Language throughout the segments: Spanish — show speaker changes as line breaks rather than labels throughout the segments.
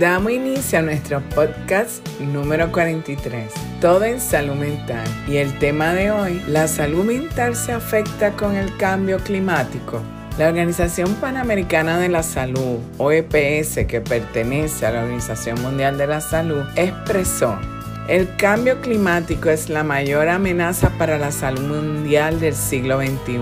Damos inicio a nuestro podcast número 43, Todo en Salud Mental. Y el tema de hoy, ¿la salud mental se afecta con el cambio climático? La Organización Panamericana de la Salud, OEPS, que pertenece a la Organización Mundial de la Salud, expresó el cambio climático es la mayor amenaza para la salud mundial del siglo XXI.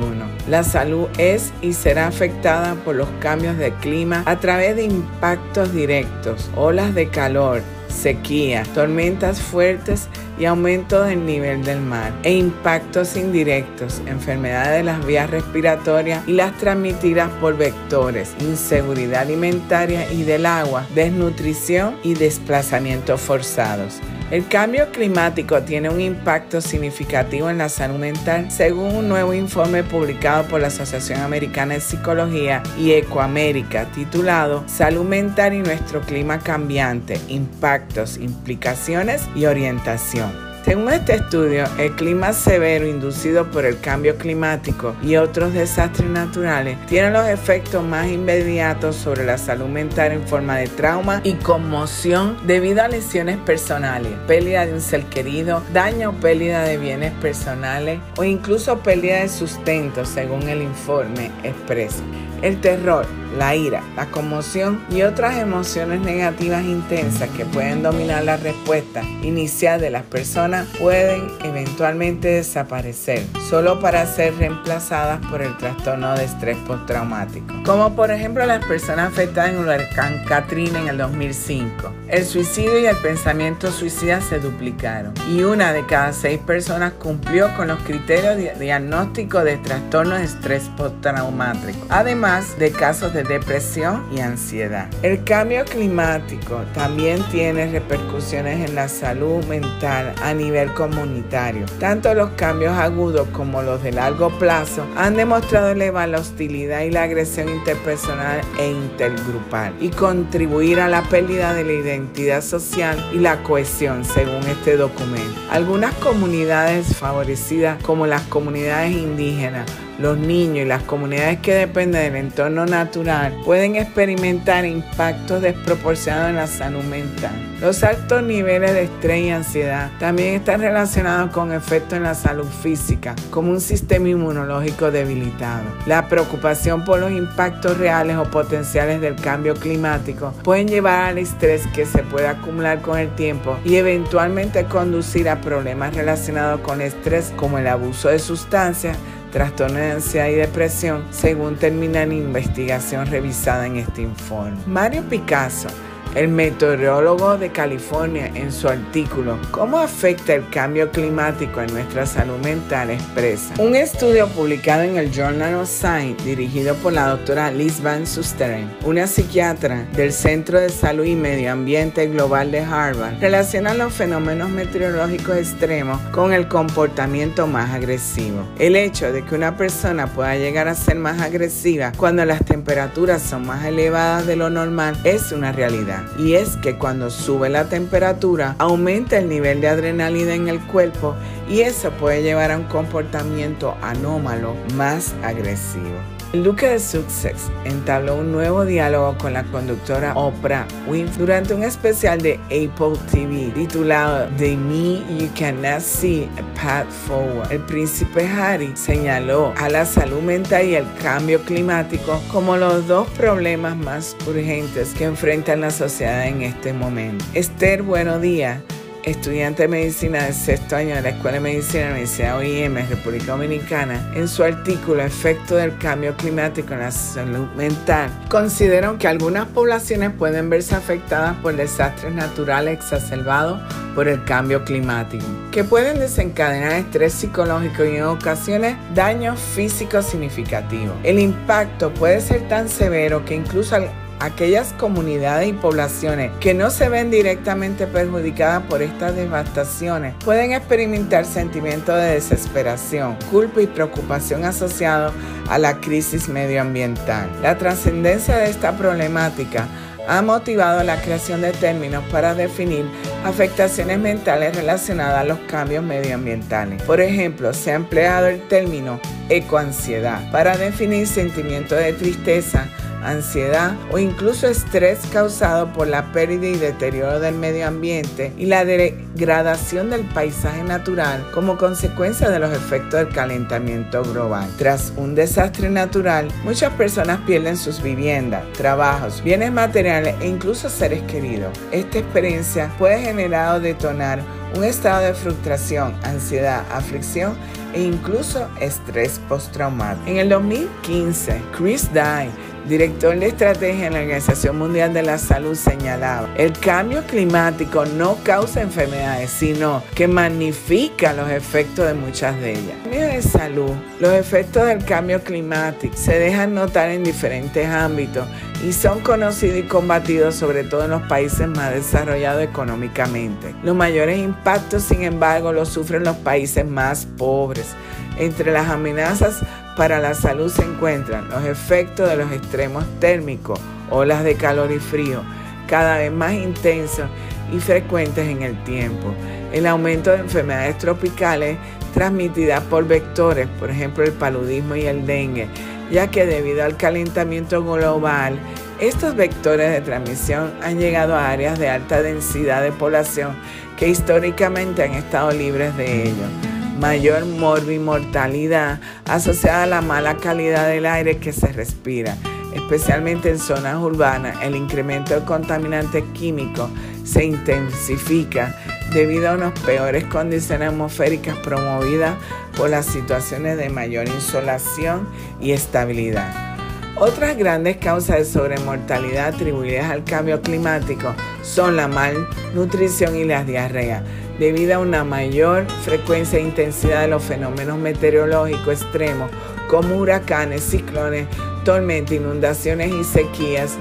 La salud es y será afectada por los cambios de clima a través de impactos directos, olas de calor, sequía, tormentas fuertes y aumento del nivel del mar e impactos indirectos, enfermedades de las vías respiratorias y las transmitidas por vectores, inseguridad alimentaria y del agua, desnutrición y desplazamientos forzados. El cambio climático tiene un impacto significativo en la salud mental, según un nuevo informe publicado por la Asociación Americana de Psicología y Ecoamérica, titulado Salud mental y nuestro clima cambiante, impactos, implicaciones y orientación. Según este estudio, el clima severo inducido por el cambio climático y otros desastres naturales tiene los efectos más inmediatos sobre la salud mental en forma de trauma y conmoción debido a lesiones personales, pérdida de un ser querido, daño o pérdida de bienes personales o incluso pérdida de sustento, según el informe expreso. El terror, la ira, la conmoción y otras emociones negativas intensas que pueden dominar la respuesta inicial de las personas pueden eventualmente desaparecer, solo para ser reemplazadas por el trastorno de estrés postraumático. Como por ejemplo las personas afectadas en el huracán Katrina en el 2005. El suicidio y el pensamiento suicida se duplicaron y una de cada seis personas cumplió con los criterios de diagnóstico de trastorno de estrés postraumático. Además, de casos de depresión y ansiedad. El cambio climático también tiene repercusiones en la salud mental a nivel comunitario. Tanto los cambios agudos como los de largo plazo han demostrado elevar la hostilidad y la agresión interpersonal e intergrupal y contribuir a la pérdida de la identidad social y la cohesión, según este documento. Algunas comunidades favorecidas, como las comunidades indígenas, los niños y las comunidades que dependen del entorno natural pueden experimentar impactos desproporcionados en la salud mental. Los altos niveles de estrés y ansiedad también están relacionados con efectos en la salud física, como un sistema inmunológico debilitado. La preocupación por los impactos reales o potenciales del cambio climático pueden llevar al estrés que se puede acumular con el tiempo y eventualmente conducir a problemas relacionados con estrés como el abuso de sustancias, trastorno de ansiedad y depresión, según termina la investigación revisada en este informe. Mario Picasso el meteorólogo de California, en su artículo ¿Cómo afecta el cambio climático en nuestra salud mental? expresa. Un estudio publicado en el Journal of Science, dirigido por la doctora Liz Van Susteren, una psiquiatra del Centro de Salud y Medio Ambiente Global de Harvard, relaciona los fenómenos meteorológicos extremos con el comportamiento más agresivo. El hecho de que una persona pueda llegar a ser más agresiva cuando las temperaturas son más elevadas de lo normal es una realidad y es que cuando sube la temperatura aumenta el nivel de adrenalina en el cuerpo y eso puede llevar a un comportamiento anómalo más agresivo. Duque de Sussex entabló un nuevo diálogo con la conductora Oprah Winfrey durante un especial de Apple TV titulado The Me You Cannot See a Path Forward. El príncipe Harry señaló a la salud mental y el cambio climático como los dos problemas más urgentes que enfrenta la sociedad en este momento. Esther, buenos días estudiante de medicina del sexto año de la Escuela de Medicina de la Universidad OIM, República Dominicana, en su artículo Efecto del cambio climático en la salud mental, consideran que algunas poblaciones pueden verse afectadas por desastres naturales exacerbados por el cambio climático, que pueden desencadenar estrés psicológico y en ocasiones daños físicos significativos. El impacto puede ser tan severo que incluso aquellas comunidades y poblaciones que no se ven directamente perjudicadas por estas devastaciones pueden experimentar sentimientos de desesperación, culpa y preocupación asociados a la crisis medioambiental. La trascendencia de esta problemática ha motivado la creación de términos para definir afectaciones mentales relacionadas a los cambios medioambientales. Por ejemplo, se ha empleado el término ecoansiedad para definir sentimientos de tristeza, ansiedad o incluso estrés causado por la pérdida y deterioro del medio ambiente y la degradación del paisaje natural como consecuencia de los efectos del calentamiento global. Tras un desastre natural, muchas personas pierden sus viviendas, trabajos, bienes materiales e incluso seres queridos. Esta experiencia puede generar o detonar un estado de frustración, ansiedad, aflicción e incluso estrés postraumático. En el 2015, Chris Dye director de estrategia en la Organización Mundial de la Salud, señalaba, el cambio climático no causa enfermedades, sino que magnifica los efectos de muchas de ellas. En de salud, los efectos del cambio climático se dejan notar en diferentes ámbitos y son conocidos y combatidos sobre todo en los países más desarrollados económicamente. Los mayores impactos, sin embargo, los sufren los países más pobres. Entre las amenazas para la salud se encuentran los efectos de los extremos térmicos, olas de calor y frío, cada vez más intensos y frecuentes en el tiempo, el aumento de enfermedades tropicales transmitidas por vectores, por ejemplo el paludismo y el dengue, ya que debido al calentamiento global, estos vectores de transmisión han llegado a áreas de alta densidad de población que históricamente han estado libres de ello mayor morbimortalidad asociada a la mala calidad del aire que se respira, especialmente en zonas urbanas. El incremento de contaminantes químicos se intensifica debido a unas peores condiciones atmosféricas promovidas por las situaciones de mayor insolación y estabilidad. Otras grandes causas de sobremortalidad atribuidas al cambio climático son la malnutrición y las diarreas debido a una mayor frecuencia e intensidad de los fenómenos meteorológicos extremos como huracanes, ciclones, tormentas, inundaciones y sequías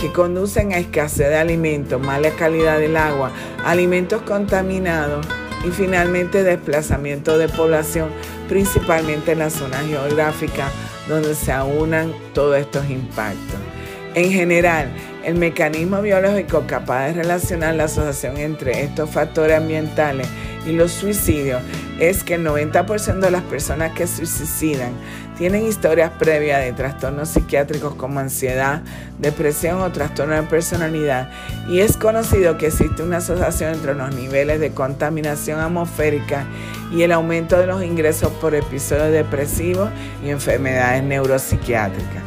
que conducen a escasez de alimentos, mala calidad del agua, alimentos contaminados y finalmente desplazamiento de población, principalmente en las zonas geográficas donde se aunan todos estos impactos. En general, el mecanismo biológico capaz de relacionar la asociación entre estos factores ambientales y los suicidios es que el 90% de las personas que suicidan tienen historias previas de trastornos psiquiátricos como ansiedad, depresión o trastorno de personalidad y es conocido que existe una asociación entre los niveles de contaminación atmosférica y el aumento de los ingresos por episodios depresivos y enfermedades neuropsiquiátricas.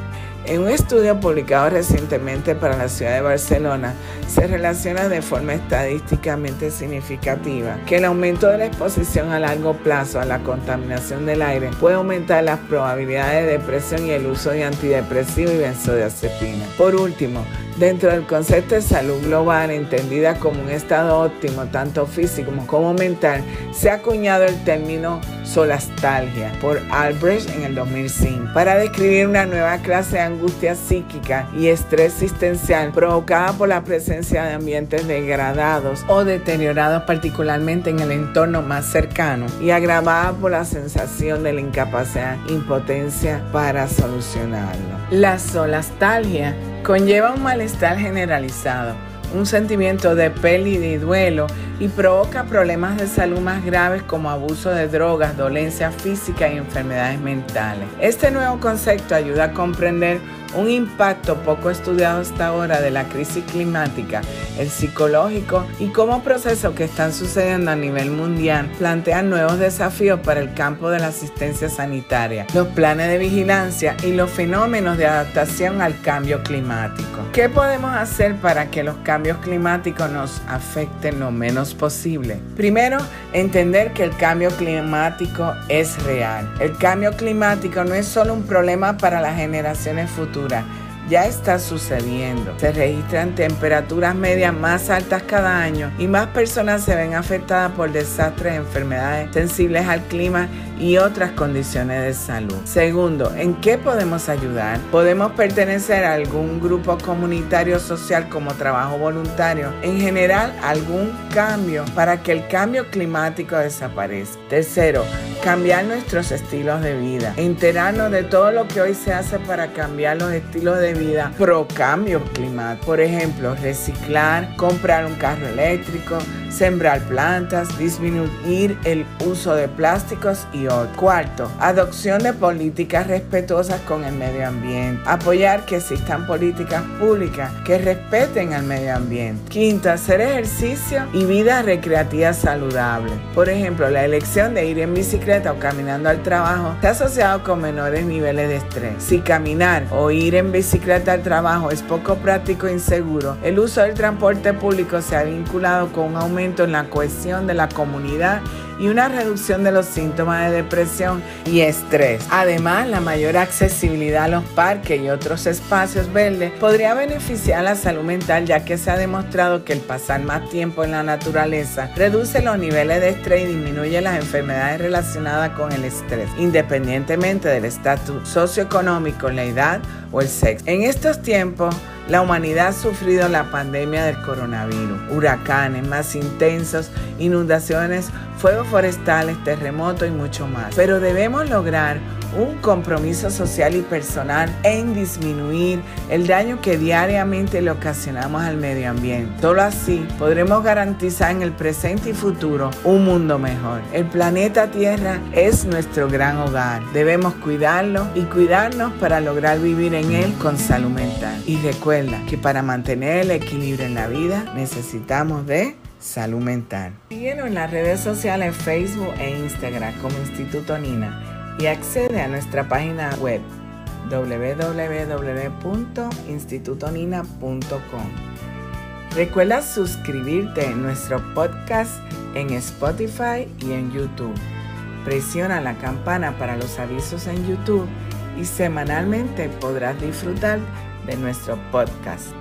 En un estudio publicado recientemente para la ciudad de Barcelona, se relaciona de forma estadísticamente significativa que el aumento de la exposición a largo plazo a la contaminación del aire puede aumentar las probabilidades de depresión y el uso de antidepresivos y benzodiazepina. Por último, Dentro del concepto de salud global, entendida como un estado óptimo tanto físico como mental, se ha acuñado el término solastalgia por Albrecht en el 2005 para describir una nueva clase de angustia psíquica y estrés existencial provocada por la presencia de ambientes degradados o deteriorados particularmente en el entorno más cercano y agravada por la sensación de la incapacidad, impotencia para solucionarlo. La solastalgia conlleva un malestar generalizado, un sentimiento de pérdida y duelo y provoca problemas de salud más graves como abuso de drogas, dolencias físicas y enfermedades mentales. Este nuevo concepto ayuda a comprender un impacto poco estudiado hasta ahora de la crisis climática, el psicológico y cómo procesos que están sucediendo a nivel mundial plantean nuevos desafíos para el campo de la asistencia sanitaria, los planes de vigilancia y los fenómenos de adaptación al cambio climático. ¿Qué podemos hacer para que los cambios climáticos nos afecten lo menos posible? Primero, entender que el cambio climático es real. El cambio climático no es solo un problema para las generaciones futuras, nè ya está sucediendo. Se registran temperaturas medias más altas cada año y más personas se ven afectadas por desastres, enfermedades sensibles al clima y otras condiciones de salud. Segundo, ¿en qué podemos ayudar? Podemos pertenecer a algún grupo comunitario social como trabajo voluntario. En general, algún cambio para que el cambio climático desaparezca. Tercero, cambiar nuestros estilos de vida. Enterarnos de todo lo que hoy se hace para cambiar los estilos de vida pro cambio climático. Por ejemplo, reciclar, comprar un carro eléctrico, sembrar plantas, disminuir el uso de plásticos y otros. Cuarto, adopción de políticas respetuosas con el medio ambiente. Apoyar que existan políticas públicas que respeten al medio ambiente. Quinto, hacer ejercicio y vida recreativa saludable. Por ejemplo, la elección de ir en bicicleta o caminando al trabajo está asociado con menores niveles de estrés. Si caminar o ir en bicicleta al trabajo es poco práctico e inseguro, el uso del transporte público se ha vinculado con un aumento en la cohesión de la comunidad y una reducción de los síntomas de depresión y estrés. Además, la mayor accesibilidad a los parques y otros espacios verdes podría beneficiar la salud mental ya que se ha demostrado que el pasar más tiempo en la naturaleza reduce los niveles de estrés y disminuye las enfermedades relacionadas con el estrés, independientemente del estatus socioeconómico, la edad o el sexo. En estos tiempos, la humanidad ha sufrido la pandemia del coronavirus, huracanes más intensos, inundaciones, fuegos forestales, terremotos y mucho más. Pero debemos lograr un compromiso social y personal en disminuir el daño que diariamente le ocasionamos al medio ambiente. Solo así podremos garantizar en el presente y futuro un mundo mejor. El planeta Tierra es nuestro gran hogar. Debemos cuidarlo y cuidarnos para lograr vivir en él con salud mental. Y recuerda que para mantener el equilibrio en la vida necesitamos de salud mental. Síguenos en las redes sociales Facebook e Instagram como Instituto Nina y accede a nuestra página web www.institutonina.com. Recuerda suscribirte en nuestro podcast en Spotify y en YouTube. Presiona la campana para los avisos en YouTube y semanalmente podrás disfrutar de nuestro podcast.